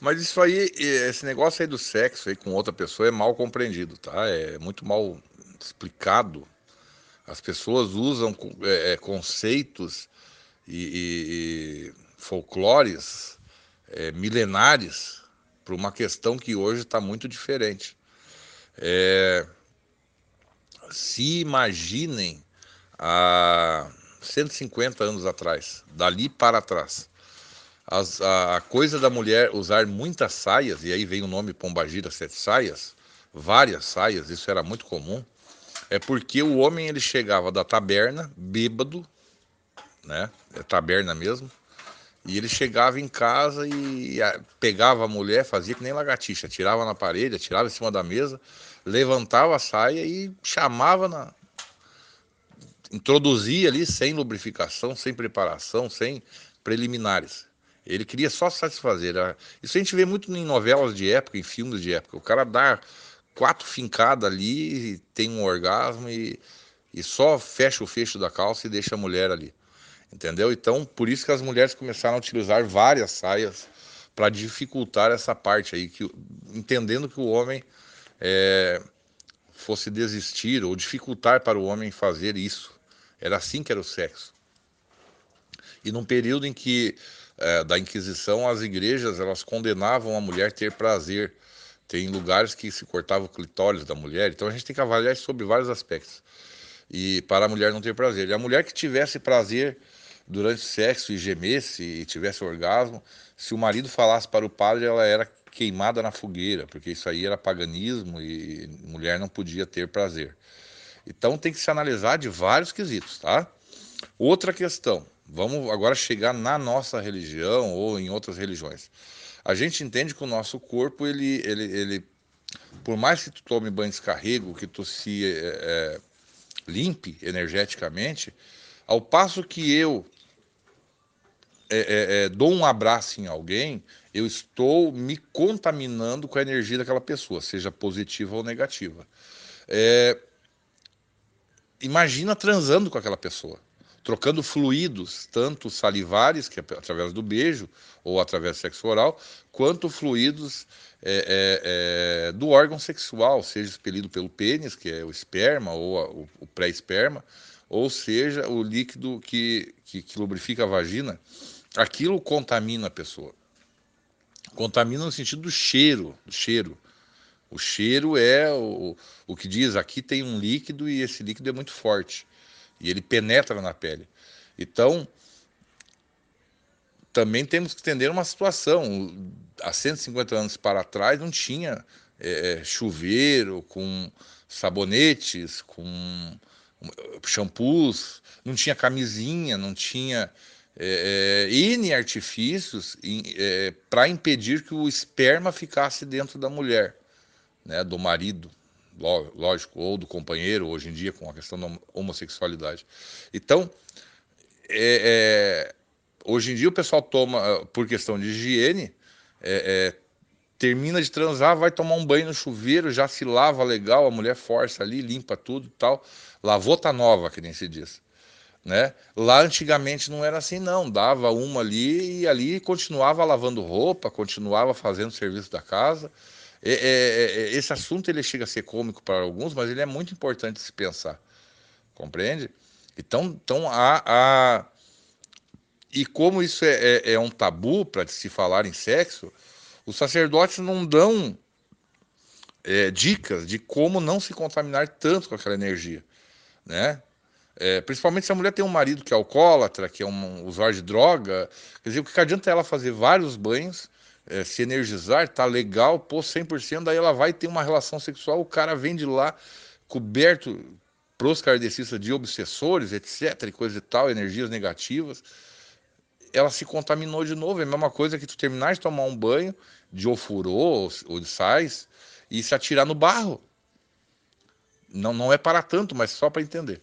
Mas isso aí, esse negócio aí do sexo aí com outra pessoa é mal compreendido, tá? É muito mal explicado. As pessoas usam é, é conceitos e, e folclores é, milenares para uma questão que hoje está muito diferente. É, se imaginem há 150 anos atrás, dali para trás, as, a, coisa da mulher usar muitas saias, e aí vem o nome Pombagira Sete Saias, várias saias, isso era muito comum, é porque o homem ele chegava da taberna, bêbado, né? É taberna mesmo, e ele chegava em casa e pegava a mulher, fazia que nem lagartixa, tirava na parede, tirava em cima da mesa, levantava a saia e chamava na. introduzia ali sem lubrificação, sem preparação, sem preliminares. Ele queria só satisfazer. Isso a gente vê muito em novelas de época, em filmes de época. O cara dá quatro fincadas ali, tem um orgasmo e, e só fecha o fecho da calça e deixa a mulher ali. Entendeu? Então, por isso que as mulheres começaram a utilizar várias saias para dificultar essa parte aí, que, entendendo que o homem é, fosse desistir ou dificultar para o homem fazer isso. Era assim que era o sexo. E num período em que é, da Inquisição as igrejas elas condenavam a mulher ter prazer. Tem lugares que se cortava o clitóris da mulher. Então a gente tem que avaliar sobre vários aspectos. E para a mulher não ter prazer. E a mulher que tivesse prazer durante o sexo e gemesse e tivesse orgasmo, se o marido falasse para o padre, ela era queimada na fogueira, porque isso aí era paganismo e mulher não podia ter prazer. Então tem que se analisar de vários quesitos, tá? Outra questão, vamos agora chegar na nossa religião ou em outras religiões. A gente entende que o nosso corpo, ele, ele, ele por mais que tu tome banho de descarrego, que tu se é, é, limpe energeticamente, ao passo que eu é, é, é, dou um abraço em alguém, eu estou me contaminando com a energia daquela pessoa, seja positiva ou negativa. É, imagina transando com aquela pessoa, trocando fluidos, tanto salivares, que é através do beijo ou através do sexo oral, quanto fluidos é, é, do órgão sexual, seja expelido pelo pênis, que é o esperma ou a, o, o pré-esperma, ou seja, o líquido que, que, que lubrifica a vagina aquilo contamina a pessoa. Contamina no sentido do cheiro, do cheiro. O cheiro é o, o que diz aqui tem um líquido e esse líquido é muito forte e ele penetra na pele. Então, também temos que entender uma situação. Há 150 anos para trás não tinha é, chuveiro com sabonetes, com shampoos, não tinha camisinha, não tinha é, é, N artifícios é, para impedir que o esperma ficasse dentro da mulher, né, do marido, lógico, ou do companheiro, hoje em dia, com a questão da homossexualidade. Então, é, é, hoje em dia o pessoal toma, por questão de higiene, é, termina de transar, vai tomar um banho no chuveiro, já se lava legal, a mulher força ali, limpa tudo tal. Lavou tá nova, que nem se diz. Né? Lá antigamente não era assim, não. Dava uma ali e ali continuava lavando roupa, continuava fazendo serviço da casa. É, é, é, esse assunto ele chega a ser cômico para alguns, mas ele é muito importante se pensar. Compreende? Então, então há, há... E como isso é, é, é um tabu para se falar em sexo, os sacerdotes não dão é, dicas de como não se contaminar tanto com aquela energia. Né? É, principalmente se a mulher tem um marido que é alcoólatra, que é um usuário de droga, quer dizer, o que adianta ela fazer vários banhos, é, se energizar, tá legal, pô, 100%, daí ela vai ter uma relação sexual, o cara vem de lá coberto pros kardecistas de obsessores, etc, e coisa e tal, energias negativas, ela se contaminou de novo, é a mesma coisa que tu terminar de tomar um banho de ofurô ou de sais e se atirar no barro. Não, não é para tanto, mas só para entender.